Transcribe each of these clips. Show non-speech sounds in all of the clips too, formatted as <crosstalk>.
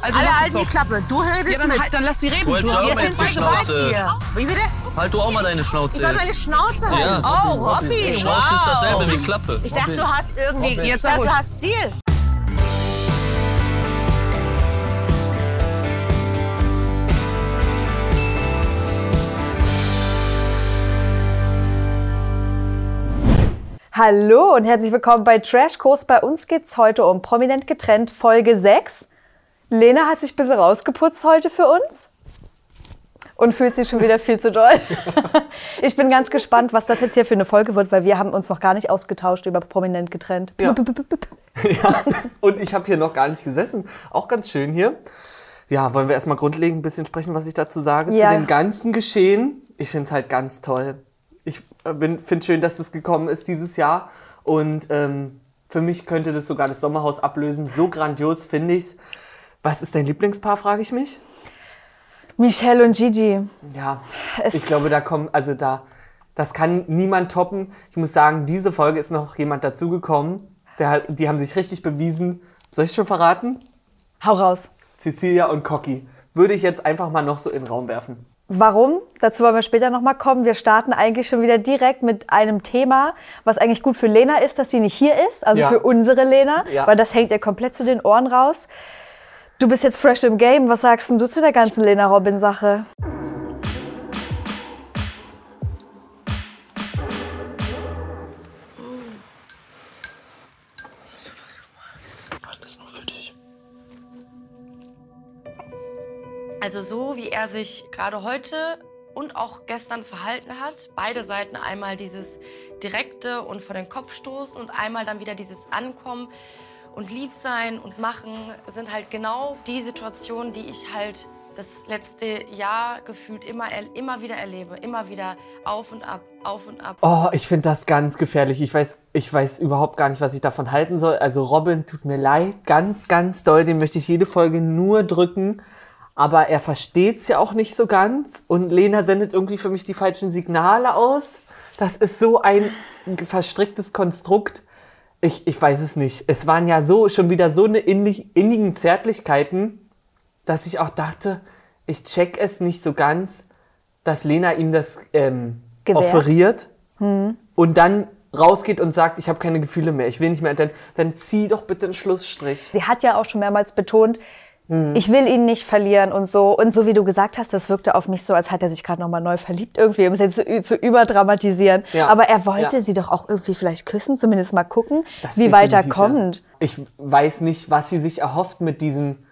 Also Alle es halten die. Klappe. Du redest Ja, dann, mit. halt, dann lass sie reden. Wollt Du auch sind jetzt zu die zweit Schnauze? hier. Wie bitte? Halt du auch mal deine Ich Schnauze soll meine. Schnauze halten. Ja. Oh, Robby, Schnauze ist dasselbe wie Klappe. Ich dachte, du hast irgendwie, Robin. ich Jetzt dachte, du hast Stil. Hallo und herzlich willkommen bei Trashkurs. Bei uns geht's heute um Prominent getrennt, Folge 6. Lena hat sich ein bisschen rausgeputzt heute für uns und fühlt sich schon wieder viel zu doll. <laughs> ich bin ganz gespannt, was das jetzt hier für eine Folge wird, weil wir haben uns noch gar nicht ausgetauscht über Prominent getrennt. Ja. Ja, und ich habe hier noch gar nicht gesessen. Auch ganz schön hier. Ja, wollen wir erstmal grundlegend ein bisschen sprechen, was ich dazu sage, Ja. zu dem ganzen Geschehen. Ich finde es halt ganz toll. Ich finde schön, dass das gekommen ist dieses Jahr. Und ähm, für mich könnte das sogar das Sommerhaus ablösen. So grandios finde ich's. Was ist dein Lieblingspaar, frage ich mich? Michelle und Gigi. Ja, Es- ich glaube, da kommen, also da, das kann niemand toppen. Ich muss sagen, diese Folge ist noch jemand dazugekommen. Der, die haben sich richtig bewiesen. Soll ich schon verraten? Hau raus. Cecilia und Cocky. Würde ich jetzt einfach mal noch so in den Raum werfen. Warum? Dazu wollen wir später nochmal kommen. Wir starten eigentlich schon wieder direkt mit einem Thema, was eigentlich gut für Lena ist, dass sie nicht hier ist. Also Ja. für unsere Lena, Ja. weil das hängt ihr komplett zu den Ohren raus. Du bist jetzt fresh im Game. Was sagst du zu der ganzen Lena Robin-Sache? Also so wie er sich gerade heute und auch gestern verhalten hat, beide Seiten einmal dieses direkte und vor den Kopf stoßen und einmal dann wieder dieses Ankommen und lieb sein und machen, sind halt genau die Situationen, die ich halt das letzte Jahr gefühlt immer, er- immer wieder erlebe. Immer wieder auf und ab, auf und ab. Oh, ich finde das ganz gefährlich. Ich weiß, ich weiß überhaupt gar nicht, was ich davon halten soll. Also Robin, tut mir leid, ganz, ganz doll. Den möchte ich jede Folge nur drücken. Aber er versteht's ja auch nicht so ganz. Und Lena sendet irgendwie für mich die falschen Signale aus. Das ist so ein verstricktes Konstrukt. Ich, ich weiß es nicht. Es waren ja so schon wieder so eine innig, innigen Zärtlichkeiten, dass ich auch dachte, ich check es nicht so ganz, dass Lena ihm das ähm, Gewährt. offeriert und dann rausgeht und sagt, ich habe keine Gefühle mehr, ich will nicht mehr, dann, dann zieh doch bitte einen Schlussstrich. Sie hat ja auch schon mehrmals betont, Hm. ich will ihn nicht verlieren und so. Und so wie du gesagt hast, das wirkte auf mich so, als hat er sich gerade nochmal neu verliebt irgendwie, um es jetzt zu, zu überdramatisieren. Ja. Aber er wollte Ja. sie doch auch irgendwie vielleicht küssen, zumindest mal gucken, Das wie weit er kommt. Ich weiß nicht, was sie sich erhofft mit diesen,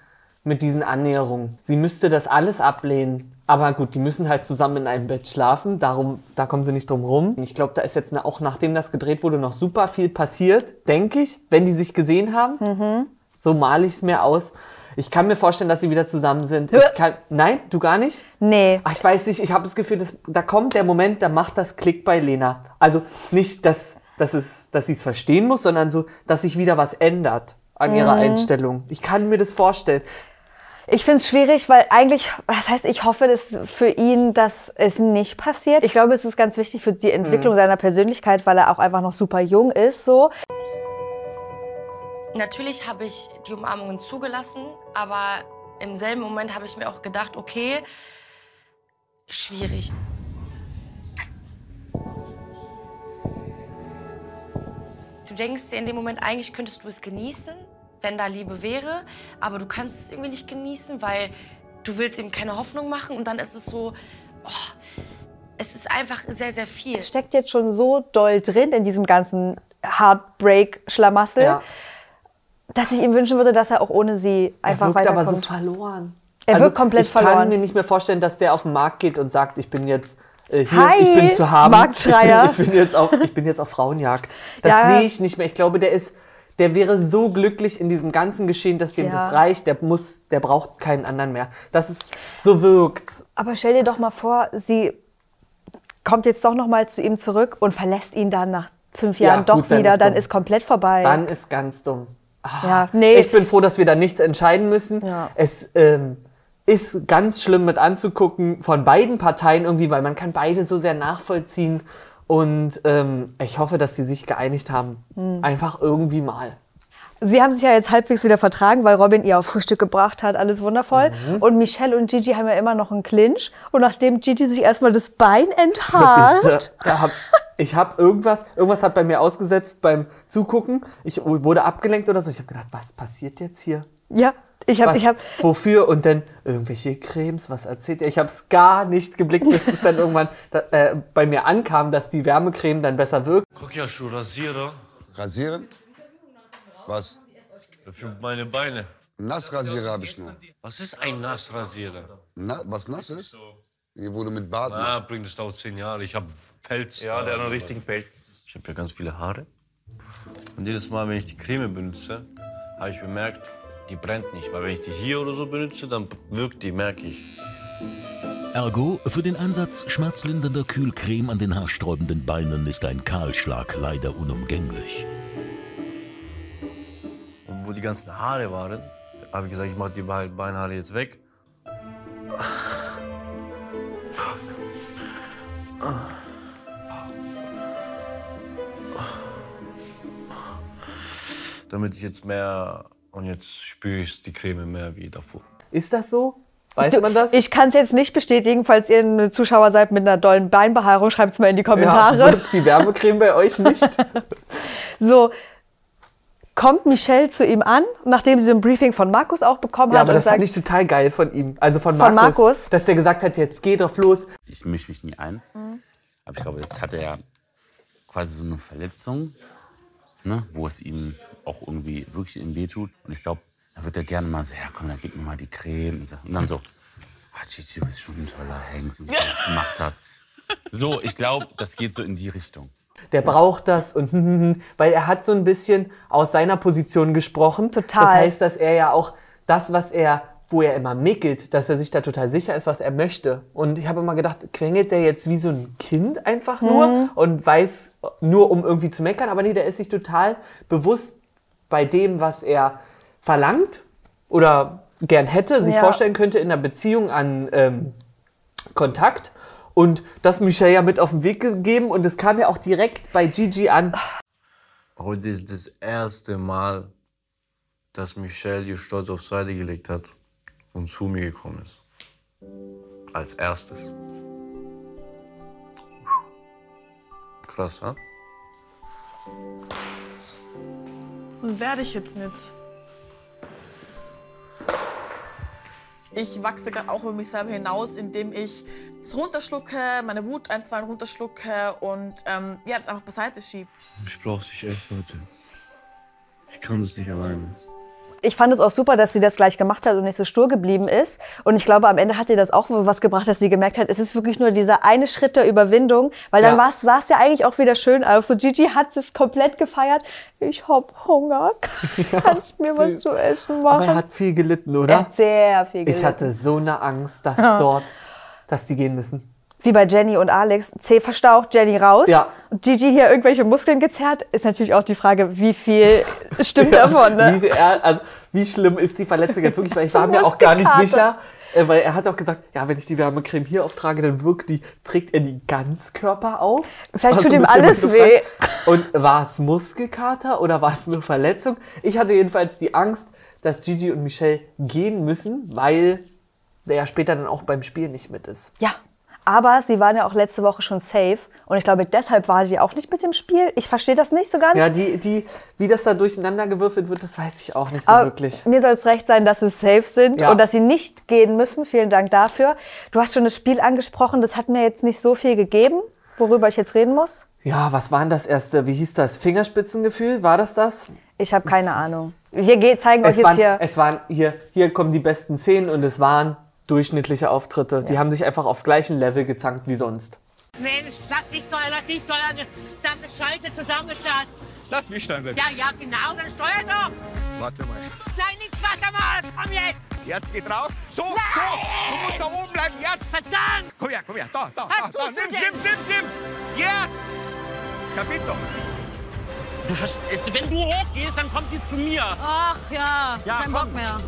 mit diesen Annäherungen. Sie müsste das alles ablehnen. Aber gut, die müssen halt zusammen in einem Bett schlafen, darum, da kommen sie nicht drum rum. Ich glaube, da ist jetzt auch nachdem das gedreht wurde noch super viel passiert, denke ich, wenn die sich gesehen haben. Mhm. So male ich es mir aus. Ich kann mir vorstellen, dass sie wieder zusammen sind. Ich kann, nein, du gar nicht? Nee. Ach, ich weiß nicht, ich habe das Gefühl, dass, da kommt der Moment, da macht das Klick bei Lena. Also nicht, dass, dass, es, dass sie es verstehen muss, sondern so, dass sich wieder was ändert an ihrer Mhm. Einstellung. Ich kann mir das vorstellen. Ich finde es schwierig, weil eigentlich, was heißt, ich hoffe dass für ihn, dass es nicht passiert. Ich glaube, es ist ganz wichtig für die Entwicklung Mhm. seiner Persönlichkeit, weil er auch einfach noch super jung ist. So. Natürlich habe ich die Umarmungen zugelassen, aber im selben Moment habe ich mir auch gedacht, okay, schwierig. Du denkst dir in dem Moment, eigentlich könntest du es genießen, wenn da Liebe wäre, aber du kannst es irgendwie nicht genießen, weil du willst ihm keine Hoffnung machen und dann ist es so, oh, es ist einfach sehr, sehr viel. Es steckt jetzt schon so doll drin in diesem ganzen Heartbreak-Schlamassel, Ja. Dass ich ihm wünschen würde, dass er auch ohne sie einfach er wirkt aber so weiterkommt. verloren. Also, Er wirkt komplett ich verloren. kann mir nicht mehr vorstellen, dass der auf den Markt geht und sagt, ich bin jetzt äh, hier, Hi, ich bin zu haben. Marktschreier. Ich bin, ich, bin jetzt auf, ich bin jetzt auf Frauenjagd. Das Ja. sehe ich nicht mehr. Ich glaube, der ist, der wäre so glücklich in diesem ganzen Geschehen, dass dem Ja. das reicht. Der muss, der braucht keinen anderen mehr. Das ist, so wirkt's. Aber stell dir doch mal vor, sie kommt jetzt doch noch mal zu ihm zurück und verlässt ihn dann nach fünf Ja, Jahren doch gut, dann wieder, ist dann ist komplett vorbei. Dann ist ganz dumm. Ah, Ja, nee. Ich bin froh, dass wir da nichts entscheiden müssen. Ja. Es ähm, ist ganz schlimm mit anzugucken von beiden Parteien irgendwie, weil man kann beide so sehr nachvollziehen. Und ähm, ich hoffe, dass sie sich geeinigt haben. Hm. Einfach irgendwie mal. Sie haben sich ja jetzt halbwegs wieder vertragen, weil Robin ihr auf Frühstück gebracht hat, alles wundervoll. Mhm. Und Michelle und Gigi haben ja immer noch einen Clinch. Und nachdem Gigi sich erstmal das Bein Ich, enthaart, <laughs> da hab, ich habe irgendwas, irgendwas hat bei mir ausgesetzt beim Zugucken. Ich wurde abgelenkt oder so. Ich habe gedacht, was passiert jetzt hier? ja, ich habe, ich habe, wofür? Und dann irgendwelche Cremes, was erzählt ihr? Ich habe es gar nicht geblickt, bis es dann <laughs> irgendwann da, äh, bei mir ankam, dass die Wärmecreme dann besser wirkt. Guck ja schon, Rasierer Rasieren? Was? für meine Beine. Nassrasierer habe ich nur. Was ist ein Nassrasierer? Na, was nass ist? Hier, wo du mit Bart Ah, bringt es dauert zehn Jahre. Ich habe Pelz. Ja, der hat einen richtigen Pelz. Ich habe ja ganz viele Haare. Und jedes Mal, wenn ich die Creme benutze, habe ich bemerkt, die brennt nicht. Weil wenn ich die hier oder so benutze, dann wirkt die, merke ich. Ergo, für den Einsatz schmerzlindernder Kühlcreme an den haarsträubenden Beinen ist ein Kahlschlag leider unumgänglich. Wo die ganzen Haare waren, habe ich gesagt, ich mache die Be- Beinhaare jetzt weg. Damit ich jetzt mehr und jetzt spüre ich die Creme mehr wie davor. Ist das so? Weiß man das? ich kann es jetzt nicht bestätigen, falls ihr ein Zuschauer seid mit einer dollen Beinbehaarung, schreibt es mal in die ja, Kommentare. wirkt die Wärmecreme bei euch nicht? <laughs> So, kommt Michelle zu ihm an, nachdem sie ein Briefing von Markus auch bekommen Ja, hat aber und das sagt, fand ich total geil von ihm. Also von, Von Markus, Markus? Dass der gesagt hat, jetzt geh doch los. ich mische mich nie ein. Aber ich glaube, jetzt hat er ja quasi so eine Verletzung, ne, wo es ihm auch irgendwie wirklich ihm wehtut. Und ich glaube, da wird er gerne mal so, ja komm, dann gib mir mal die Creme. Und, so. und dann so, ah, Gigi, du bist schon ein toller Hengst, wie du das gemacht hast. So, ich glaube, das geht so in die Richtung. Der braucht das und <laughs> weil er hat so ein bisschen aus seiner Position gesprochen. Total. Das heißt, dass er ja auch das, was er, wo er immer mickelt, dass er sich da total sicher ist, was er möchte. Und ich habe immer gedacht, quengelt der jetzt wie so ein Kind einfach nur und weiß nur, um irgendwie zu meckern. Aber nee, der ist sich total bewusst bei dem, was er verlangt oder gern hätte, sich Ja. vorstellen könnte in einer Beziehung an ähm, Kontakt. Und das Michelle ja mit auf den Weg gegeben und es kam ja auch direkt bei Gigi an. Heute ist das erste Mal, dass Michelle die Stolz auf Seite gelegt hat und zu mir gekommen ist. Als erstes. Krass, ha? Und werde ich jetzt nicht. Ich wachse gerade auch über mich selber hinaus, indem ich es runterschlucke, meine Wut ein, zwei runterschlucke und ähm, ja, das einfach beiseite schiebe. Ich brauche dich echt, Leute. Ich kann das nicht alleine. Ich fand es auch super, dass sie das gleich gemacht hat und nicht so stur geblieben ist. Und ich glaube, am Ende hat ihr das auch was gebracht, dass sie gemerkt hat, es ist wirklich nur dieser eine Schritt der Überwindung. Weil dann Ja. sah es ja eigentlich auch wieder schön aus. So Gigi hat es komplett gefeiert. Ich hab Hunger. <laughs> <laughs> Kannst mir was süß. zu essen Aber machen? er hat viel gelitten, Er oder? hat sehr viel gelitten. Ich hatte so eine Angst, dass dort, dass die gehen müssen. Wie bei Jenny und Alex. C verstaucht, Jenny raus. Ja. Und Gigi hier irgendwelche Muskeln gezerrt. Ist natürlich auch die Frage, wie viel <laughs> stimmt davon. Ne? Wie, er, also, wie schlimm ist die Verletzung jetzt wirklich? Weil ich war mir auch gar nicht sicher. Äh, weil er hat auch gesagt, ja, wenn ich die Wärmecreme hier auftrage, dann wirkt die, trägt er die Ganzkörper auf. Vielleicht War tut so ihm alles weh. <laughs> Und war es Muskelkater oder war es eine Verletzung? Ich hatte jedenfalls die Angst, dass Gigi und Michelle gehen müssen, weil der ja später dann auch beim Spiel nicht mit ist. Ja, aber sie waren ja auch letzte Woche schon safe. Und ich glaube, deshalb war sie auch nicht mit dem Spiel. Ich verstehe das nicht so ganz. Ja, die, die, wie das da durcheinander gewürfelt wird, das weiß ich auch nicht so aber wirklich. mir soll es recht sein, dass sie safe sind Ja. und dass sie nicht gehen müssen. Vielen Dank dafür. Du hast schon das Spiel angesprochen. Das hat mir jetzt nicht so viel gegeben, worüber ich jetzt reden muss. Ja, was war denn das erste? Wie hieß das? Fingerspitzengefühl? War das das? Ich habe keine Ahnung. Wir ge- zeigen euch jetzt waren, hier. es waren hier, hier kommen die besten Szenen und es waren durchschnittliche Auftritte. Die haben sich einfach auf gleichem Level gezankt wie sonst. Mensch, lass dich steuern, lass dich steuern. Verdammte Scheiße, zusammen ist das. Lass mich steuern. Ja, ja, genau, dann steuer doch. Warte mal. Klein nichts, warte mal, komm jetzt. Jetzt geht drauf. So, so. Du musst da oben bleiben. Jetzt. Verdammt. Komm her, komm her. Da, da, Was da. da. Nimm's, nimm's, nimm's, nimm's. Jetzt. Capito. Du verstehst, wenn du hochgehst, dann kommt sie zu mir. Ach ja, Ja, kein komm. Bock mehr.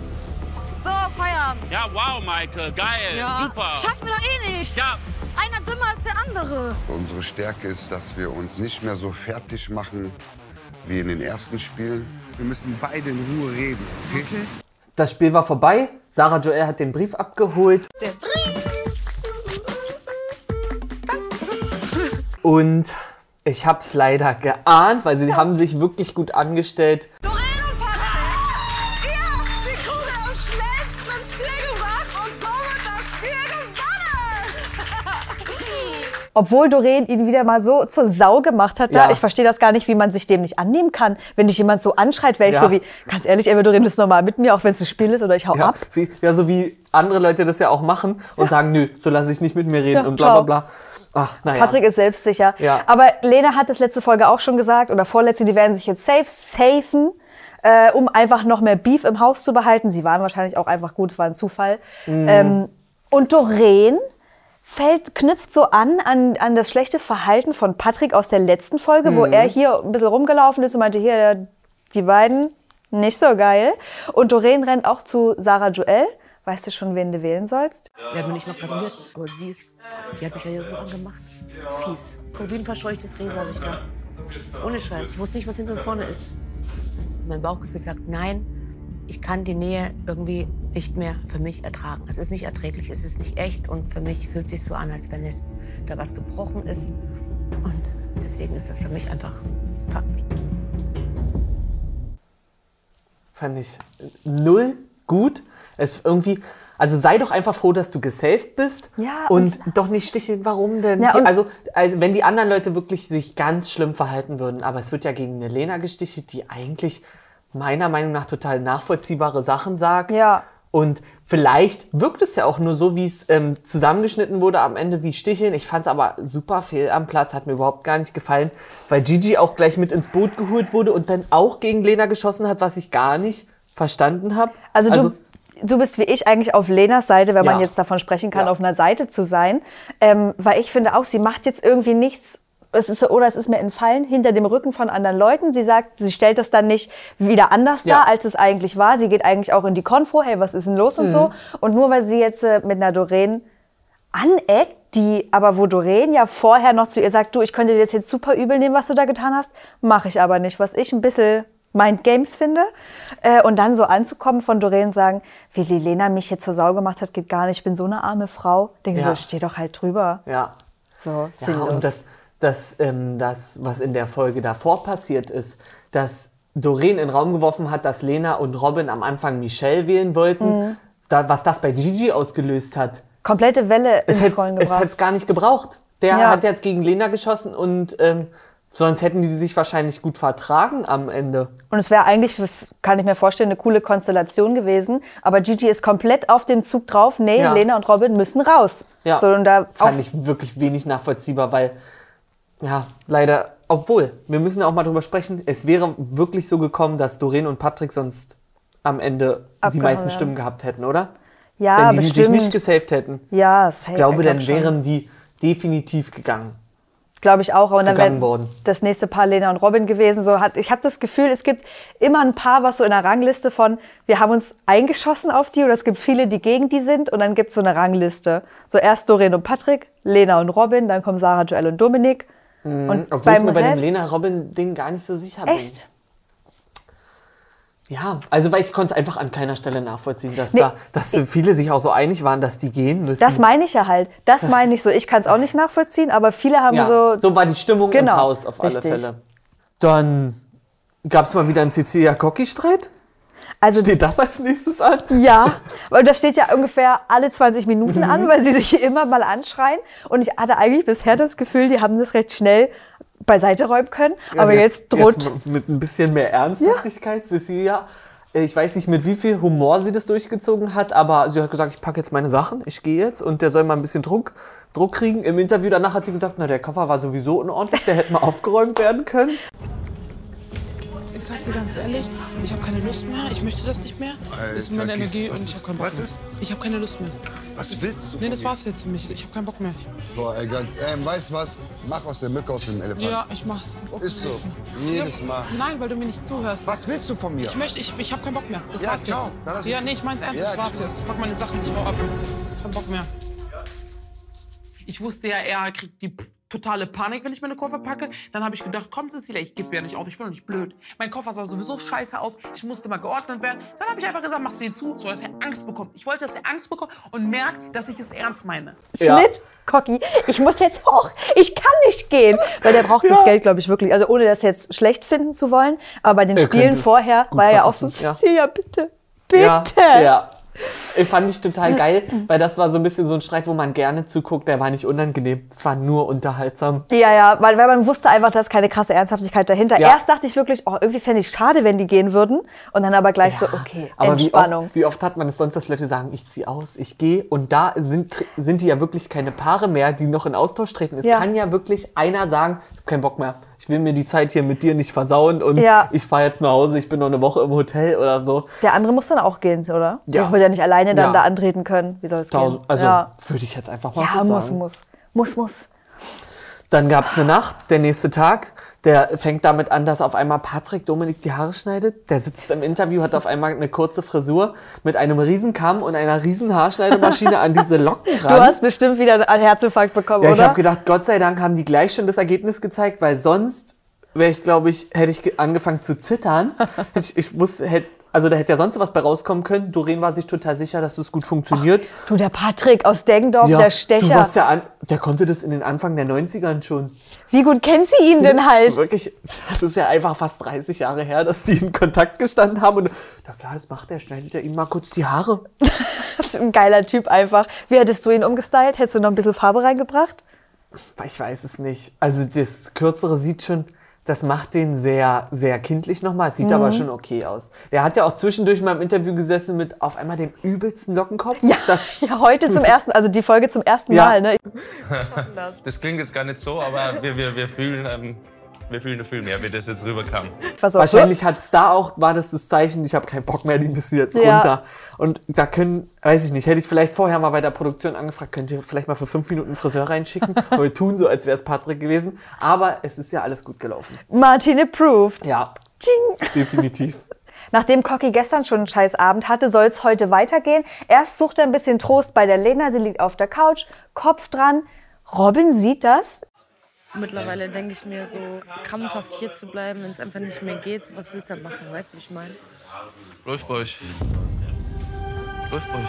So, Feierabend. Ja, wow, Michael, geil, Ja. super. Schaffen wir doch eh nicht. Ja, Einer dümmer als der andere. Unsere Stärke ist, dass wir uns nicht mehr so fertig machen, wie in den ersten Spielen. Wir müssen beide in Ruhe reden, okay? Das Spiel war vorbei. Sarah Joel hat den Brief abgeholt. Der Und ich hab's leider geahnt, weil sie haben sich wirklich gut angestellt. Obwohl Doreen ihn wieder mal so zur Sau gemacht hat, da. Ja. Ich verstehe das gar nicht, wie man sich dem nicht annehmen kann. Wenn dich jemand so anschreit, wäre ich Ja. so wie, ganz ehrlich, ey, Doreen, das ist normal mit mir, auch wenn es ein Spiel ist oder ich hau Ja, ab. wie, ja, so wie andere Leute das ja auch machen und sagen, nö, so lasse ich nicht mit mir reden und bla bla bla. Ach, naja. Patrick ist selbstsicher. Ja. Aber Lena hat das letzte Folge auch schon gesagt, oder vorletzte, die werden sich jetzt safe, safen, äh, um einfach noch mehr Beef im Haus zu behalten. Sie waren wahrscheinlich auch einfach gut, war ein Zufall. Mhm. Ähm, und Doreen fällt, knüpft so an, an an das schlechte Verhalten von Patrick aus der letzten Folge, wo Mhm. er hier ein bisschen rumgelaufen ist und meinte, hier, die beiden, nicht so geil. Und Doreen rennt auch zu Sarah Joel. Weißt du schon, wen du wählen sollst? Der hat mir nicht mal gratuliert, aber sie ist, die hat mich ja hier so angemacht. Fies. Guck, wie ein verscheuchtes Reh saß ich da. Ohne Scheiß. Ich wusste nicht, was hinten und vorne ist. Mein Bauchgefühl sagt, nein, ich kann die Nähe irgendwie nicht mehr für mich ertragen. Es ist nicht erträglich, es ist nicht echt und für mich fühlt sich so an, als wenn es da was gebrochen ist. Und deswegen ist das für mich einfach Fakt. Fand ich null gut. Es irgendwie, also sei doch einfach froh, dass du gesaved bist. Ja, Und, doch nicht sticheln, warum denn? Ja, Die- und- also, also, wenn die anderen Leute wirklich sich ganz schlimm verhalten würden, aber es wird ja gegen eine Lena gestichelt, die eigentlich meiner Meinung nach total nachvollziehbare Sachen sagt. Ja. Und vielleicht wirkt es ja auch nur so, wie es ähm, zusammengeschnitten wurde am Ende wie Sticheln. Ich fand es aber super fehl am Platz, hat mir überhaupt gar nicht gefallen, weil Gigi auch gleich mit ins Boot geholt wurde und dann auch gegen Lena geschossen hat, was ich gar nicht verstanden habe. Also, du, du bist wie ich eigentlich auf Lenas Seite, wenn man Ja. jetzt davon sprechen kann, Ja. auf einer Seite zu sein. Ähm, weil ich finde auch, sie macht jetzt irgendwie nichts. Es ist, oder es ist mir entfallen hinter dem Rücken von anderen Leuten. Sie sagt, sie stellt das dann nicht wieder anders Ja. dar, als es eigentlich war. Sie geht eigentlich auch in die Konfro, hey, was ist denn los und Mhm. so. Und nur weil sie jetzt äh, mit einer Doreen aneckt, die aber wo Doreen ja vorher noch zu ihr sagt, du, ich könnte dir das jetzt super übel nehmen, was du da getan hast, mache ich aber nicht, was ich ein bisschen Mind Games finde. Äh, und dann so anzukommen von Doreen und sagen, wie die Lena mich jetzt zur Sau gemacht hat, geht gar nicht, ich bin so eine arme Frau. Denke Ja. so, steh doch halt drüber. Ja. So, Ja, sinnlos. und das, das, ähm, das, was in der Folge davor passiert ist, dass Doreen in den Raum geworfen hat, dass Lena und Robin am Anfang Michelle wählen wollten, Mhm. da, was das bei Gigi ausgelöst hat. Komplette Welle Es ins hätte Rollen es gebracht. hätt's gar nicht gebraucht. Der Ja. hat jetzt gegen Lena geschossen und ähm, sonst hätten die sich wahrscheinlich gut vertragen am Ende. Und es wäre eigentlich, kann ich mir vorstellen, eine coole Konstellation gewesen. Aber Gigi ist komplett auf dem Zug drauf. Nee, Ja. Lena und Robin müssen raus. Ja, So, und da fand ich wirklich wenig nachvollziehbar, weil, ja, leider, obwohl, wir müssen auch mal drüber sprechen, es wäre wirklich so gekommen, dass Doreen und Patrick sonst am Ende die Abgehauen meisten wären. Stimmen gehabt hätten, oder? Ja, Wenn die bestimmt. sich nicht gesaved hätten. Ja, Ich safe, glaube, ich dann schon. wären die definitiv gegangen. Glaube ich auch. Und dann wäre das nächste Paar Lena und Robin gewesen. So hat, ich habe das Gefühl, es gibt immer ein Paar, was so in der Rangliste von, wir haben uns eingeschossen auf die oder es gibt viele, die gegen die sind und dann gibt es so eine Rangliste. So erst Doreen und Patrick, Lena und Robin, dann kommen Sarah, Joel und Dominik. Mhm. Und Obwohl ich beim mir bei dem Rest- Lena-Robin-Ding gar nicht so sicher bin. Echt? Ja, also weil ich konnte es einfach an keiner Stelle nachvollziehen, dass, Nee, da, dass viele sich auch so einig waren, dass die gehen müssen. Das meine ich ja halt. Das, Das- meine ich so. Ich kann es auch nicht nachvollziehen, aber viele haben ja, so. so war die Stimmung Genau, im Haus auf alle richtig. Fälle. Dann gab es mal wieder einen Cecilia-Cocchi-Streit. Also, Steht das als nächstes an? Ja, <laughs> weil das steht ja ungefähr alle 20 Minuten Mhm. an, weil sie sich immer mal anschreien. Und ich hatte eigentlich bisher das Gefühl, die haben das recht schnell beiseite räumen können. Aber jetzt, droht. Jetzt mit ein bisschen mehr Ernsthaftigkeit, Cecilia. äh, Ich weiß nicht, mit wie viel Humor sie das durchgezogen hat, aber sie hat gesagt, ich packe jetzt meine Sachen, ich gehe jetzt und der soll mal ein bisschen Druck, Druck kriegen. Im Interview danach hat sie gesagt, na, der Koffer war sowieso unordentlich, der hätte mal aufgeräumt werden können. Ich sag dir ganz ehrlich, ich habe keine Lust mehr. Ich möchte das nicht mehr. Alter, ist meine Energie was und ich habe keinen Bock was mehr. ist? Ich habe keine Lust mehr. Was das, willst du Nee, das war's jetzt für mich. Ich habe keinen Bock mehr. So, ey, ganz, ey, weißt du was? Mach aus der Mücke aus dem Elefant. Ja, ich mach's. Okay, Ist so. Jedes Mal. Nein, weil du mir nicht zuhörst. Was willst du von mir? Ich möchte, ich, ich habe keinen Bock mehr. Das Ja, war's ciao. jetzt. Ja, nee, ich mein's ernst. Ja, das war's ciao. jetzt. Pack meine Sachen, ich hau ab. Kein Bock mehr. Ich wusste ja, er kriegt die totale Panik, wenn ich meine Koffer packe. Dann habe ich gedacht, komm Cecilia, ich gebe ja nicht auf, ich bin doch nicht blöd. Mein Koffer sah sowieso scheiße aus, ich musste mal geordnet werden. Dann habe ich einfach gesagt, machst du ihn zu, so dass er Angst bekommt. Ich wollte, dass er Angst bekommt und merkt, dass ich es ernst meine. Schnitt, Cocky. Ich muss jetzt hoch. Ich kann nicht gehen. Weil der braucht das Geld, glaube ich, wirklich. Also ohne das jetzt schlecht finden zu wollen. Aber bei den Er Spielen vorher war er ja auch so, ja. Cecilia, bitte. Bitte. Ja, ja. Ich fand ich total geil, weil das war so ein bisschen so ein Streit, wo man gerne zuguckt. Der war nicht unangenehm. Es war nur unterhaltsam. Ja, ja, weil, weil man wusste einfach, da ist keine krasse Ernsthaftigkeit dahinter. Ja. Erst dachte ich wirklich, oh, irgendwie fände ich schade, wenn die gehen würden. Und dann aber gleich so, okay, Aber wie Entspannung. oft, wie oft hat man es sonst, dass Leute sagen, ich ziehe aus, ich gehe. Und da sind, sind die ja wirklich keine Paare mehr, die noch in Austausch treten. Es Ja. kann ja wirklich einer sagen, ich habe keinen Bock mehr. Ich will mir die Zeit hier mit dir nicht versauen und Ja. ich fahre jetzt nach Hause, ich bin noch eine Woche im Hotel oder so. Der andere muss dann auch gehen, oder? Ja. Der wird ja nicht alleine dann Ja. da antreten können. Wie soll es gehen? Also ja, würde ich jetzt einfach mal ja so muss, sagen. muss. Muss, muss. Dann gab es eine Nacht, der nächste Tag. Der fängt damit an, dass auf einmal Patrick Dominik die Haare schneidet. Der sitzt im Interview, hat auf einmal eine kurze Frisur mit einem Riesenkamm und einer riesen Haarschneidemaschine an diese Locken Du ran. hast bestimmt wieder einen Herzinfarkt bekommen, ja, ich oder? habe gedacht, Gott sei Dank haben die gleich schon das Ergebnis gezeigt, weil sonst wäre ich, glaube ich, hätte ich ge- angefangen zu zittern. <laughs> ich, ich wusste, hätte, also da hätte ja sonst was bei rauskommen können. Doreen war sich total sicher, dass es gut funktioniert. du, der Patrick aus Deggendorf, der Du Stecher. warst ja an, der konnte das in den Anfang der 90ern schon. Wie gut kennt sie ihn denn halt? Wirklich, das ist ja einfach fast 30 Jahre her, dass die in Kontakt gestanden haben. Und na klar, das macht er, schneidet er ihm mal kurz die Haare. <laughs> Das ein geiler Typ einfach. Wie hättest du ihn umgestylt? Hättest du noch ein bisschen Farbe reingebracht? Ich weiß es nicht. Also das Kürzere sieht schon, das macht den sehr, sehr kindlich nochmal. Es sieht Mhm. aber schon okay aus. Der hat ja auch zwischendurch mal im Interview gesessen mit auf einmal dem übelsten Lockenkopf. Ja, das, <laughs> Ja, heute zum ersten, also die Folge zum ersten Ja. Mal, ne? <laughs> Das klingt jetzt gar nicht so, aber wir, wir, wir fühlen, ähm, wir fühlen Film mehr, wie das jetzt rüberkam. Wahrscheinlich hat es da auch, war das das Zeichen, ich habe keinen Bock mehr, die müssen jetzt Ja. runter. Und da können, weiß ich nicht, hätte ich vielleicht vorher mal bei der Produktion angefragt, könnt ihr vielleicht mal für fünf Minuten einen Friseur reinschicken? <laughs> Aber wir tun so, als wäre es Patrick gewesen. Aber es ist ja alles gut gelaufen. Martin approved. Ja, Tsching. definitiv. <laughs> Nachdem Cocky gestern schon einen scheiß Abend hatte, soll es heute weitergehen. Erst sucht er ein bisschen Trost bei der Lena. Sie liegt auf der Couch, Kopf dran. Robin sieht das. Mittlerweile denke ich mir so, krampfhaft hier zu bleiben, wenn es einfach nicht mehr geht. So, was willst du dann machen? Weißt du, wie ich meine? Läuft bei euch. Läuft bei euch.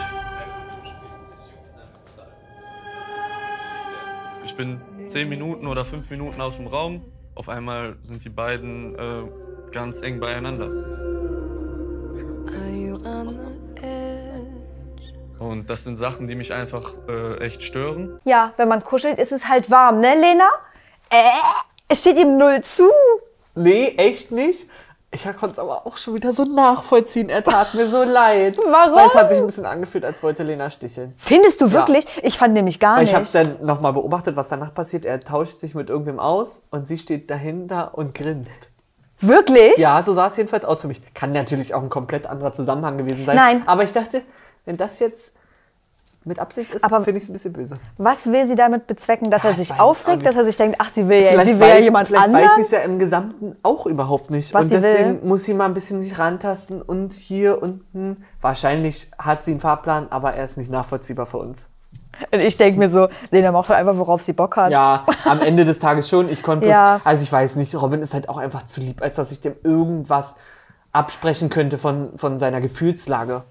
Ich bin zehn Minuten oder fünf Minuten aus dem Raum. Auf einmal sind die beiden äh, ganz eng beieinander. Und das sind Sachen, die mich einfach äh, echt stören. Ja, wenn man kuschelt, ist es halt warm, ne, Lena? Äh, es steht ihm null zu. Nee, echt nicht. Ich konnte es aber auch schon wieder so nachvollziehen. Er tat mir so leid. Warum? Weil es hat sich ein bisschen angefühlt, als wollte Lena sticheln. Findest du Ja. wirklich? Ich fand nämlich gar Weil ich nicht. habe dann nochmal beobachtet, was danach passiert. Er tauscht sich mit irgendwem aus und sie steht dahinter und grinst. Wirklich? Ja, so sah es jedenfalls aus für mich. Kann natürlich auch ein komplett anderer Zusammenhang gewesen sein. Nein. Aber ich dachte, wenn das jetzt mit Absicht ist, Aber- finde ich es ein bisschen böse. Was will sie damit bezwecken, dass er ich sich aufregt, dass er sich denkt, ach, sie will ja, Vielleicht sie will ja weiß- jemand vielleicht anderen? weiß sie es ja im Gesamten auch überhaupt nicht. Was und deswegen will. muss sie mal ein bisschen sich rantasten und hier unten. Wahrscheinlich hat sie einen Fahrplan, aber er ist nicht nachvollziehbar für uns. Und ich denke mir so, Lena macht halt einfach, worauf sie Bock hat. Ja, am Ende des Tages schon. Ich konnte Ja. also ich weiß nicht, Robin ist halt auch einfach zu lieb, als dass ich dem irgendwas absprechen könnte von, von seiner Gefühlslage.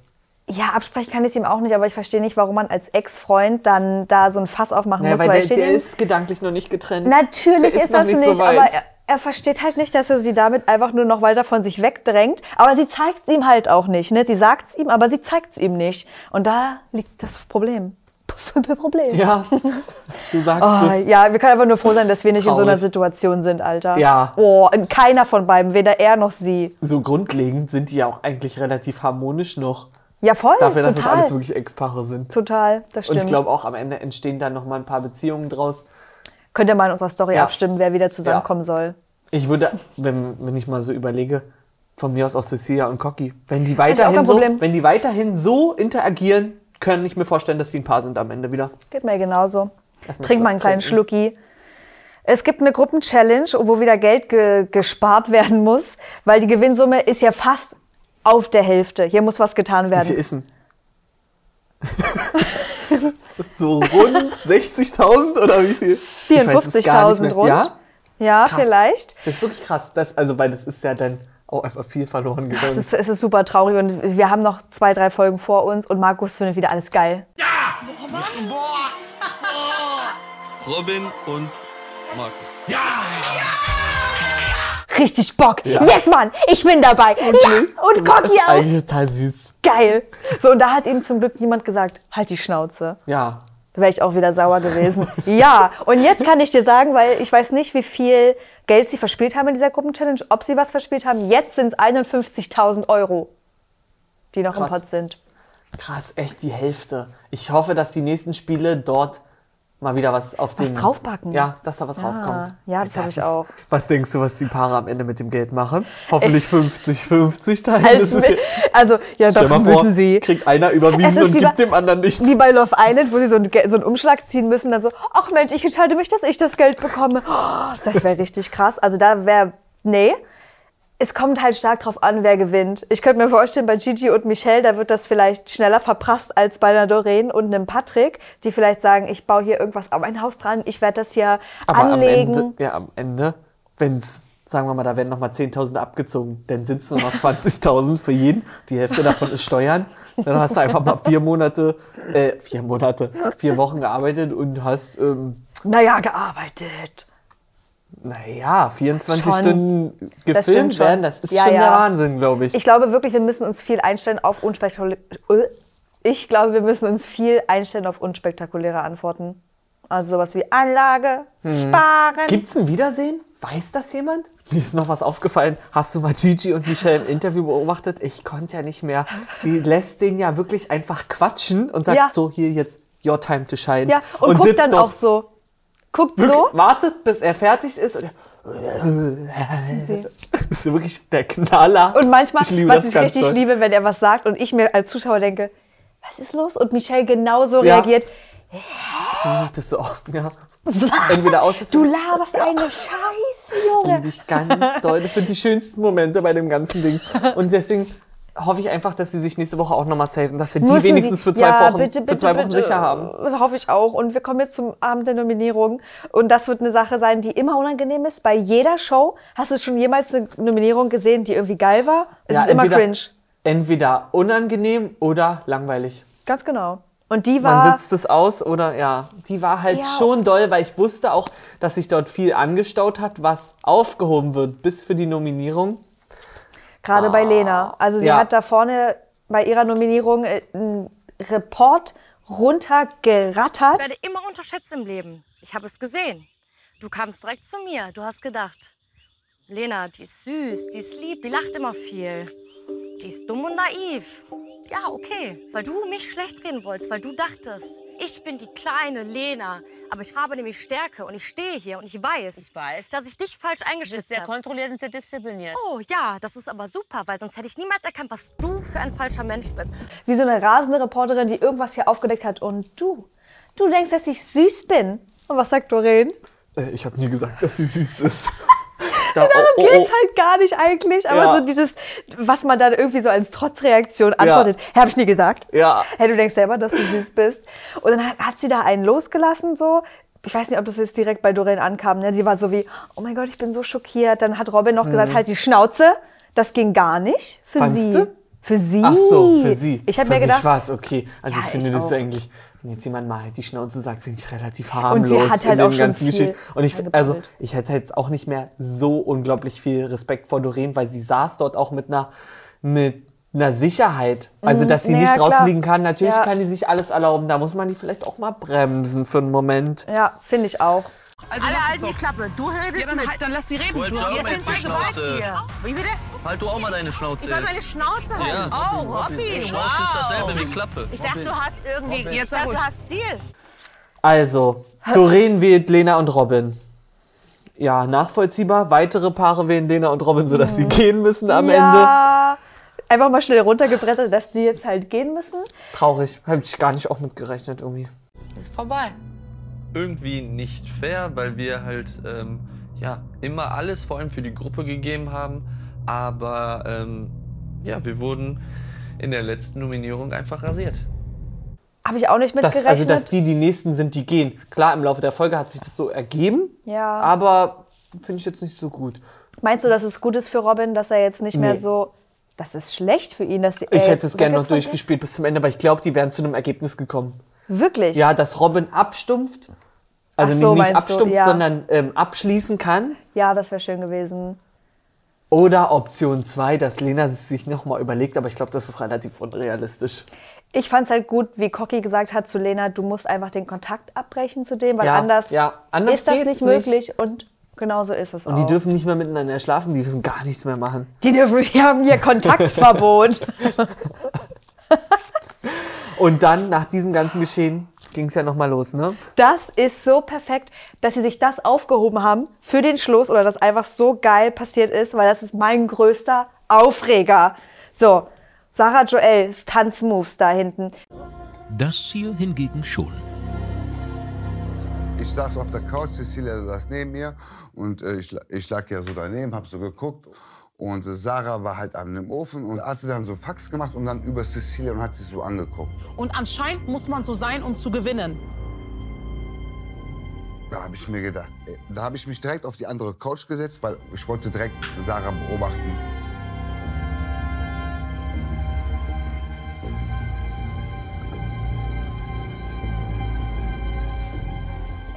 Ja, absprechen kann ich ihm auch nicht, aber ich verstehe nicht, warum man als Ex-Freund dann da so ein Fass aufmachen Ja, muss, weil weil der, es der ist gedanklich noch nicht getrennt. Natürlich ist, noch das nicht, so aber er, er versteht halt nicht, dass er sie damit einfach nur noch weiter von sich wegdrängt. Aber sie zeigt es ihm halt auch nicht. Ne? Sie sagt es ihm, aber sie zeigt es ihm nicht. Und da liegt das Problem. <laughs> Problem. Ja, du sagst Oh, es. ja, wir können einfach nur froh sein, dass wir nicht in so einer Traurig. Situation sind, Alter. Ja. Oh, und keiner von beiden, weder er noch sie. So grundlegend sind die ja auch eigentlich relativ harmonisch noch. Ja, voll. Dafür, dass total. das alles wirklich Ex-Paare sind. Total, das Und stimmt. ich glaube auch am Ende entstehen dann noch mal ein paar Beziehungen draus. Könnt ihr mal in unserer Story Ja. abstimmen, wer wieder zusammenkommen soll. Ich würde, wenn, wenn ich mal so überlege, von mir aus auch Cecilia und Cocky, wenn die weiterhin so, wenn die weiterhin so interagieren, kann ich mir vorstellen, dass die ein Paar sind am Ende wieder. Geht mir genauso. Lass mal Trink mal einen kleinen trinken. Schlucki. Es gibt eine Gruppenchallenge, wo wieder Geld ge gespart werden muss, weil die Gewinnsumme ist ja fast auf der Hälfte. Hier muss was getan Wie werden. viel ist denn? <laughs> So rund 60.000 oder wie viel? Ich weiß es gar nicht 54.000 mehr. rund. Ja? Ja, Krass. vielleicht. Das ist wirklich krass. Das, also, weil das ist ja dann auch einfach viel verloren Es gegangen. ist, es ist super traurig und wir haben noch zwei, drei Folgen vor uns und Markus findet wieder alles geil. Robin und Markus. Richtig Bock. Ja. Yes, Mann, ich bin dabei. Ja, und Cocky auch. eigentlich total süß. Geil. So, und da hat ihm zum Glück niemand gesagt, halt die Schnauze. Ja. Da wäre ich auch wieder sauer gewesen. <laughs> ja, und jetzt kann ich dir sagen, weil ich weiß nicht, wie viel Geld sie verspielt haben in dieser Gruppenchallenge, ob sie was verspielt haben. Jetzt sind es 51.000 Euro, die noch im Krass. Pott sind. Krass, echt die Hälfte. Ich hoffe, dass die nächsten Spiele dort mal wieder was auf Was den... draufpacken. Ja, dass da was Ja, draufkommt. ja, das hoffe ich ist- auch. Was denkst du, was die Paare am Ende mit dem Geld machen? Hoffentlich 50-50 teilen. Als Das ist ja- <laughs> also, ja, doch vor, müssen sie. kriegt einer Es überwiesen und gibt bei- dem anderen nichts. Wie bei Love Island, wo sie so einen, Ge- so einen Umschlag ziehen müssen, dann so, ach Mensch, ich entscheide mich, dass ich das Geld bekomme. Oh, das wäre richtig krass. Also da wäre, nee. Es kommt halt stark drauf an, wer gewinnt. Ich könnte mir vorstellen, bei Gigi und Michelle, da wird das vielleicht schneller verprasst als bei einer Doreen und einem Patrick, die vielleicht sagen, ich baue hier irgendwas an mein Haus dran, ich werde das hier Aber anlegen. am Ende, ja, am Ende, wenn es, sagen wir mal, da werden nochmal 10.000 abgezogen, dann sind es nur noch <laughs> 20.000 für jeden. Die Hälfte davon ist Steuern. Dann hast du einfach mal vier Monate, äh, vier Monate, vier Wochen gearbeitet und hast, ähm, Naja, gearbeitet. Naja, 24 Schon. Stunden Das gefilmt schon. werden. Das ist Ja, schon ja. der Wahnsinn, glaube ich. Ich glaube wirklich, wir müssen uns viel einstellen auf unspektakuläre. Ich glaube, wir müssen uns viel einstellen auf unspektakuläre Antworten. Also sowas wie Anlage, sparen. Gibt es ein Wiedersehen? Weiß das jemand? Mir ist noch was aufgefallen. Hast du mal Gigi und Michelle im Interview beobachtet? Ich konnte ja nicht mehr. Die lässt den ja wirklich einfach quatschen und sagt Ja. so, hier jetzt your time to shine. Ja, und, guckt sitzt dann auch so. Guckt so. Wartet, bis er fertig ist. Und <laughs> das ist wirklich der Knaller. Und manchmal, ich was das ich richtig doll. liebe, wenn er was sagt und ich mir als Zuschauer denke, was ist los? Und Michelle genauso Ja. reagiert. Das ist so, ja. Entweder aus. Du laberst eine Scheiße, Junge. liebe ich ganz doll. Das sind die schönsten Momente bei dem ganzen Ding. Und deswegen hoffe ich einfach, dass sie sich nächste Woche auch nochmal safen, dass wir die Müssen wenigstens sie- für zwei ja, Wochen, bitte, für bitte, zwei Wochen bitte. sicher haben. Hoffe ich auch. Und wir kommen jetzt zum Abend der Nominierung. Und das wird eine Sache sein, die immer unangenehm ist. Bei jeder Show. Hast du schon jemals eine Nominierung gesehen, die irgendwie geil war? Es Ja, ist immer entweder- cringe. Entweder unangenehm oder langweilig. Ganz genau. Und die war. Man sitzt es aus oder ja, die war halt Ja. schon doll, weil ich wusste auch, dass sich dort viel angestaut hat, was aufgehoben wird bis für die Nominierung. Gerade bei Lena. Also sie Ja. hat da vorne bei ihrer Nominierung äh, einen Report runtergerattert. Ich werde immer unterschätzt im Leben. Ich habe es gesehen. Du kamst direkt zu mir. Du hast gedacht, Lena, die ist süß, die ist lieb, die lacht immer viel. Die ist dumm und naiv. Ja, okay. Weil du mich schlecht reden wolltest, weil du dachtest, ich bin die kleine Lena. Aber ich habe nämlich Stärke und ich stehe hier und ich weiß, dass ich dich falsch Du eingeschätzt bist sehr habe. kontrolliert und sehr diszipliniert. Oh ja, das ist aber super, weil sonst hätte ich niemals erkannt, was du für ein falscher Mensch bist. Wie so eine rasende Reporterin, die irgendwas hier aufgedeckt hat. Und du, du denkst, dass ich süß bin. Und was sagt Doreen? Äh, ich habe nie gesagt, dass sie süß ist. <laughs> Da- Darum oh, oh, geht's oh. halt gar nicht eigentlich. Aber Ja. so dieses, was man dann irgendwie so als Trotzreaktion antwortet. Hä, hab ich nie gesagt. Ja. Hey, du denkst selber, dass du süß bist. Und dann hat, hat sie da einen losgelassen, so. Ich weiß nicht, ob das jetzt direkt bei Doreen ankam. Ne? Sie war so wie, oh mein Gott, ich bin so schockiert. Dann hat Robin noch gesagt, Mhm. halt die Schnauze. Das ging gar nicht für Fandst sie. du? Für sie. Ach so, für sie. Ich habe mir gedacht, war's okay. Also Ja, ich finde, ich das auch. eigentlich, wenn jetzt jemand mal halt die Schnauze sagt, finde ich relativ Und harmlos sie hat halt in dem auch schon ganzen viel Geschehen. Und ich, also ich hätte jetzt auch nicht mehr so unglaublich viel Respekt vor Doreen, weil sie saß dort auch mit einer, mit einer Sicherheit. Also, Mhm. dass sie Naja, nicht klar. rausfliegen kann. Natürlich Ja. kann die sich alles erlauben. Da muss man die vielleicht auch mal bremsen für einen Moment. ja, finde ich auch. Also Alle halten die. Klappe. Du redest Ja, dann, mit. halt, dann lass sie reden. Du Wir sind zu zweit hier. Wie bitte? Halt du auch mal deine Schnauze Ich soll meine. Schnauze halten. Ja. Oh, Robin. Schnauze ist dasselbe wow. wie Klappe. Ich dachte, du hast irgendwie. Robin. Ich Jetzt dachte, du hast Stil. Also, Doreen wählt Lena und Robin. Ja, nachvollziehbar. Weitere Paare wählen Lena und Robin, sodass sie gehen müssen am Ende. ja, einfach mal schnell runtergebrettert, dass die jetzt halt gehen müssen. Traurig. Habe ich gar nicht auch mitgerechnet irgendwie. Ist vorbei. Irgendwie nicht fair, weil wir halt ähm, ja, immer alles vor allem für die Gruppe gegeben haben. Aber ähm, ja, wir wurden in der letzten Nominierung einfach rasiert. Habe ich auch nicht mitgerechnet. also, dass die die Nächsten sind, die gehen. Klar, im Laufe der Folge hat sich das so ergeben, ja. aber finde ich jetzt nicht so gut. Meinst du, dass es gut ist für Robin, dass er jetzt nicht mehr Nee. so. Das ist schlecht für ihn, dass er Ich hätte es gerne noch durchgespielt bis zum Ende, aber ich glaube, die wären zu einem Ergebnis gekommen. Wirklich? Ja, dass Robin abstumpft. Also so, nicht, nicht abstumpft, ja. sondern ähm, abschließen kann. Ja, das wäre schön gewesen. Oder Option 2, dass Lena es sich nochmal überlegt, aber ich glaube, das ist relativ unrealistisch. Ich fand es halt gut, wie Cocky gesagt hat zu Lena, du musst einfach den Kontakt abbrechen zu dem, weil Ja, anders, ja, anders ist das nicht nicht. möglich und genau so ist es Und auch. die dürfen nicht mehr miteinander schlafen, die dürfen gar nichts mehr machen. die, dürfen, die haben hier <laughs> Kontaktverbot. <laughs> Und dann, nach diesem ganzen Geschehen, ging es ja nochmal los, ne? Das ist so perfekt, dass sie sich das aufgehoben haben für den Schluss oder das einfach so geil passiert ist, weil das ist mein größter Aufreger. So, Sarah Joels Tanzmoves da hinten. Das hier hingegen schon. Ich saß auf der Couch, Cecilia saß neben mir und äh, ich, ich lag ja so daneben, hab so geguckt. Und Sarah war halt an dem Ofen und hat sie dann so Fax gemacht und dann über Cecilia und hat sie so angeguckt. Und anscheinend muss man so sein, um zu gewinnen. Da habe ich mir gedacht, ey, da habe ich mich direkt auf die andere Couch gesetzt, weil ich wollte direkt Sarah beobachten.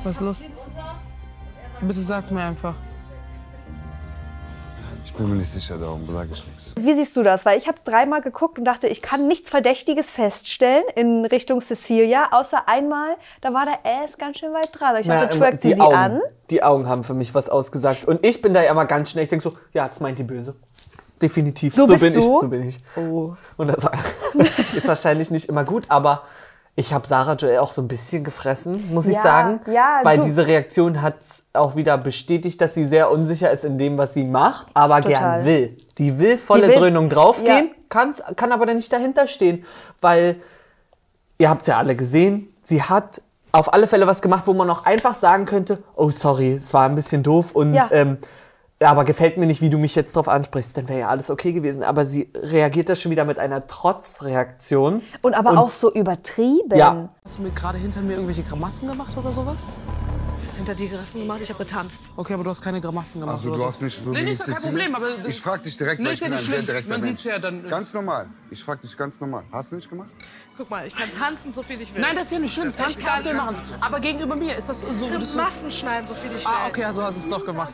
Was ist los? Bitte sag mir einfach. Ich bin mir nicht sicher, darum sage ich nichts. Wie siehst du das? Weil ich habe dreimal geguckt und dachte, ich kann nichts Verdächtiges feststellen in Richtung Cecilia, außer einmal, da war der Ass ganz schön weit dran. Ich dachte, Na, ähm, twerkt sie die sie Augen, an? Die Augen haben für mich was ausgesagt. Und ich bin da ja immer ganz schnell, ich denke so, ja, das meint die Böse. Definitiv, So so, bist bin ich, du? so bin ich. Oh. Und das ist <laughs> wahrscheinlich nicht immer gut, aber ich habe Sarah Joel auch so ein bisschen gefressen, muss ich Ja, sagen. ja, weil du- diese Reaktion hat auch wieder bestätigt, dass sie sehr unsicher ist in dem, was sie macht, aber Total. gern will. Die will volle Die will- Dröhnung draufgehen, Ja. kann's, kann aber dann nicht dahinter stehen, weil ihr habt es ja alle gesehen, sie hat auf alle Fälle was gemacht, wo man auch einfach sagen könnte, oh sorry, es war ein bisschen doof und Ja. ähm, aber gefällt mir nicht, wie du mich jetzt drauf ansprichst, dann wäre ja alles okay gewesen. Aber sie reagiert da schon wieder mit einer Trotzreaktion. Und aber auch so übertrieben. Ja. Hast du mir gerade hinter mir irgendwelche Grimassen gemacht oder sowas? Hinter die Gerissen gemacht, ich habe getanzt. Okay, aber du hast keine Grimassen gemacht. Also oder du so. hast nicht so Nee, ja kein. Problem, aber. Ich frag dich direkt, Nee, weil ist ich ja bin ein nicht sehr schlimm. direkter Man Mensch. sieht's ja dann. Ganz normal. Ich frag dich ganz normal. Hast du nicht gemacht? Guck mal, ich kann tanzen, so viel ich will. Nein, das ist ja nicht schlimm. Tanzen kann kannst du ja machen. Aber gegenüber mir ist das so. du- Grimassen schneiden, so viel ich will. Ah, okay, also hast du es doch gemacht.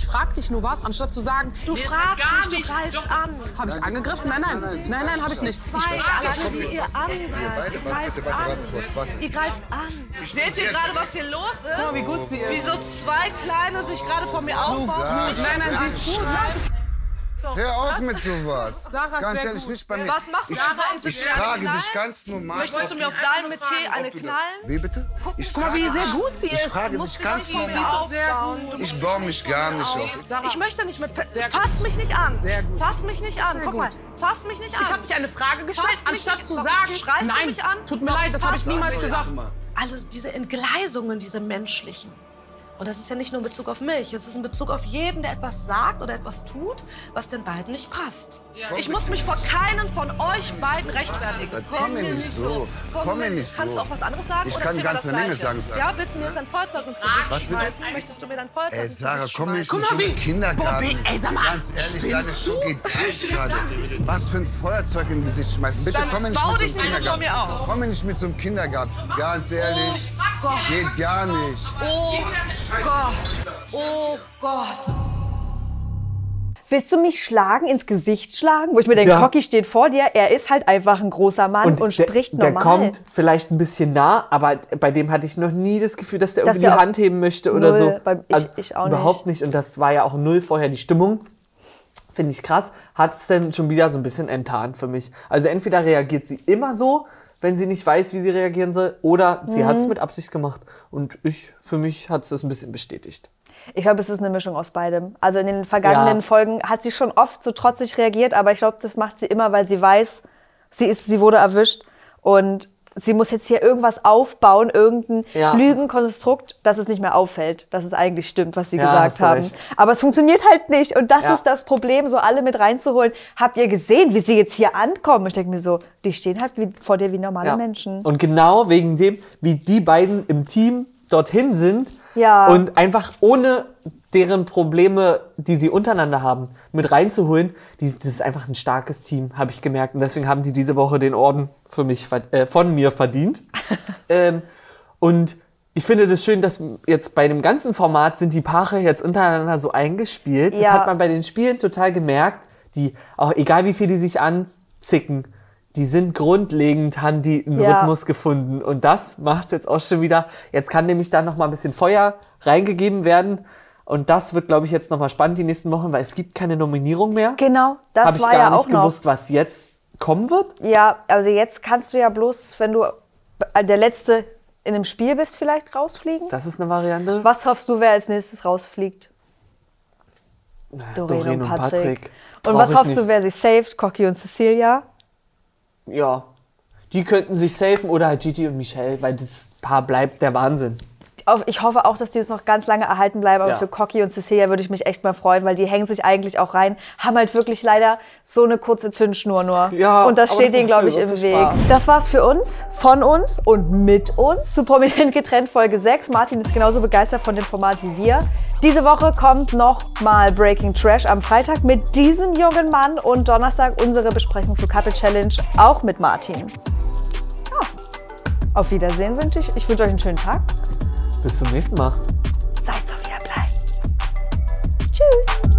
Ich frag dich nur was, anstatt zu sagen, Du nee, fragst gar mich, du nicht. greifst Doch. an. Hab ich angegriffen? Nein, nein. Nein, nein, habe ich nicht. Ich kommt wie ihr angreift. Ihr greift an. Seht ihr gerade, was hier los ist? Guck mal, wie gut sie ist. Wie so zwei Kleine sich gerade von mir aufbauen. Nein, nein, sie ist gut. Nein. Hör auf mit sowas. <laughs> Sarah ist ganz sehr ehrlich, gut. nicht bei mir. Was machst du? ich, Sarah, ich ist es frage dich ganz normal. Möchtest du mir auf deinem Metier eine knallen? Wie bitte? Ich Guck mal, wie frage sehr gut sie Ich ist. frage musst dich ganz nicht von mir normal. aufbauen. Ich baue mich gar nicht auf. Ich möchte nicht mit. Fass mich nicht an. Sehr gut. Fass mich nicht an. Sehr Guck gut. mal. Fass mich nicht an. Ich habe dich eine Frage gestellt, anstatt zu sagen, schreist du nein, mich an? tut mir leid, das habe ich niemals gesagt. Also diese Entgleisungen, diese menschlichen. Und das ist ja nicht nur in Bezug auf mich, es ist in Bezug auf jeden, der etwas sagt oder etwas tut, was den beiden nicht passt. Ich muss mich vor keinen von euch beiden rechtfertigen. Komm mir nicht so. Komm mir nicht Kannst du so. auch was anderes sagen? Ich oder kann mir eine Menge Gleiche? sagen. Ja, willst du mir jetzt ein Feuerzeug ins Gesicht Was schmeißen? Möchtest du mir dein Feuerzeug Ey, ins Sarah, Gesicht komm nicht schmeißen? mit so einem Kindergarten. Bobby, ey, sag mal, Ganz ehrlich, deine Schuhe geht nicht gerade. Was für ein Feuerzeug im Gesicht schmeißen. Bitte komm mir nicht mit so einem nicht so Kindergarten. mir. Komm mir nicht mit so einem Kindergarten. Ganz ehrlich. Gott. Geht gar nicht. Oh Gott. Oh Gott. Willst du mich schlagen, ins Gesicht schlagen? Wo ich mir denke, Ja. Cocky steht vor dir, er ist halt einfach ein großer Mann und, der, spricht der normal. kommt vielleicht ein bisschen nah, aber bei dem hatte ich noch nie das Gefühl, dass der Dass irgendwie die der Hand heben möchte oder Null, so. beim- ich- ich auch nicht. Überhaupt nicht. Und das war ja auch null vorher die Stimmung. Finde ich krass. Hat es dann schon wieder so ein bisschen enttarnt für mich. Also entweder reagiert sie immer so, wenn sie nicht weiß, wie sie reagieren soll, oder sie Mhm. hat es mit Absicht gemacht. Und ich, für mich hat es das ein bisschen bestätigt. Ich glaube, es ist eine Mischung aus beidem. Also in den vergangenen Ja. Folgen hat sie schon oft so trotzig reagiert, aber ich glaube, das macht sie immer, weil sie weiß, sie, ist, sie wurde erwischt. Und sie muss jetzt hier irgendwas aufbauen, irgendein Ja. Lügenkonstrukt, dass es nicht mehr auffällt, dass es eigentlich stimmt, was sie Ja, gesagt haben. recht. Aber es funktioniert halt nicht. Und das Ja. ist das Problem, so alle mit reinzuholen. Habt ihr gesehen, wie sie jetzt hier ankommen? Ich denke mir so, die stehen halt wie, vor dir wie normale. Menschen. Und genau wegen dem, wie die beiden im Team dorthin sind Ja. und einfach ohne deren Probleme, die sie untereinander haben, mit reinzuholen, die, das ist einfach ein starkes Team, habe ich gemerkt. Und deswegen haben die diese Woche den Orden für mich, äh, von mir verdient. <laughs> ähm, und ich finde das schön, dass jetzt bei dem ganzen Format sind die Paare jetzt untereinander so eingespielt. Das Ja. hat man bei den Spielen total gemerkt. Die, auch egal wie viel die sich anzicken, die sind grundlegend, haben die einen Ja. Rhythmus gefunden. Und das macht jetzt auch schon wieder. Jetzt kann nämlich da noch mal ein bisschen Feuer reingegeben werden. Und das wird, glaube ich, jetzt noch mal spannend die nächsten Wochen, weil es gibt keine Nominierung mehr. Genau, das Habe ich war gar ja nicht auch noch. gewusst, was jetzt kommen wird. Ja, also jetzt kannst du ja bloß, wenn du der Letzte in einem Spiel bist, vielleicht rausfliegen. Das ist eine Variante. Was hoffst du, wer als nächstes rausfliegt? Doreen, Doreen und und Patrick. Patrick. Und was hoffst nicht. du, wer sich saved? Cocky und Cecilia? Ja. Die könnten sich safen oder halt Gigi und Michelle, weil das Paar bleibt der Wahnsinn. Ich hoffe auch, dass die uns noch ganz lange erhalten bleiben. Aber Ja. für Cocky und Cecilia würde ich mich echt mal freuen, weil die hängen sich eigentlich auch rein. Haben halt wirklich leider so eine kurze Zündschnur nur. Ja, und das steht das ihnen, glaube ich, im Weg. Spaß. Das war's für uns, von uns und mit uns zu Prominent getrennt Folge 6. Martin ist genauso begeistert von dem Format wie wir. Diese Woche kommt noch mal Breaking Trash am Freitag mit diesem jungen Mann und Donnerstag unsere Besprechung zu Couple Challenge auch mit Martin. Ja. Auf Wiedersehen wünsche ich. Ich wünsche euch einen schönen Tag. Bis zum nächsten Mal. Seid so, wie ihr bleibt. Tschüss.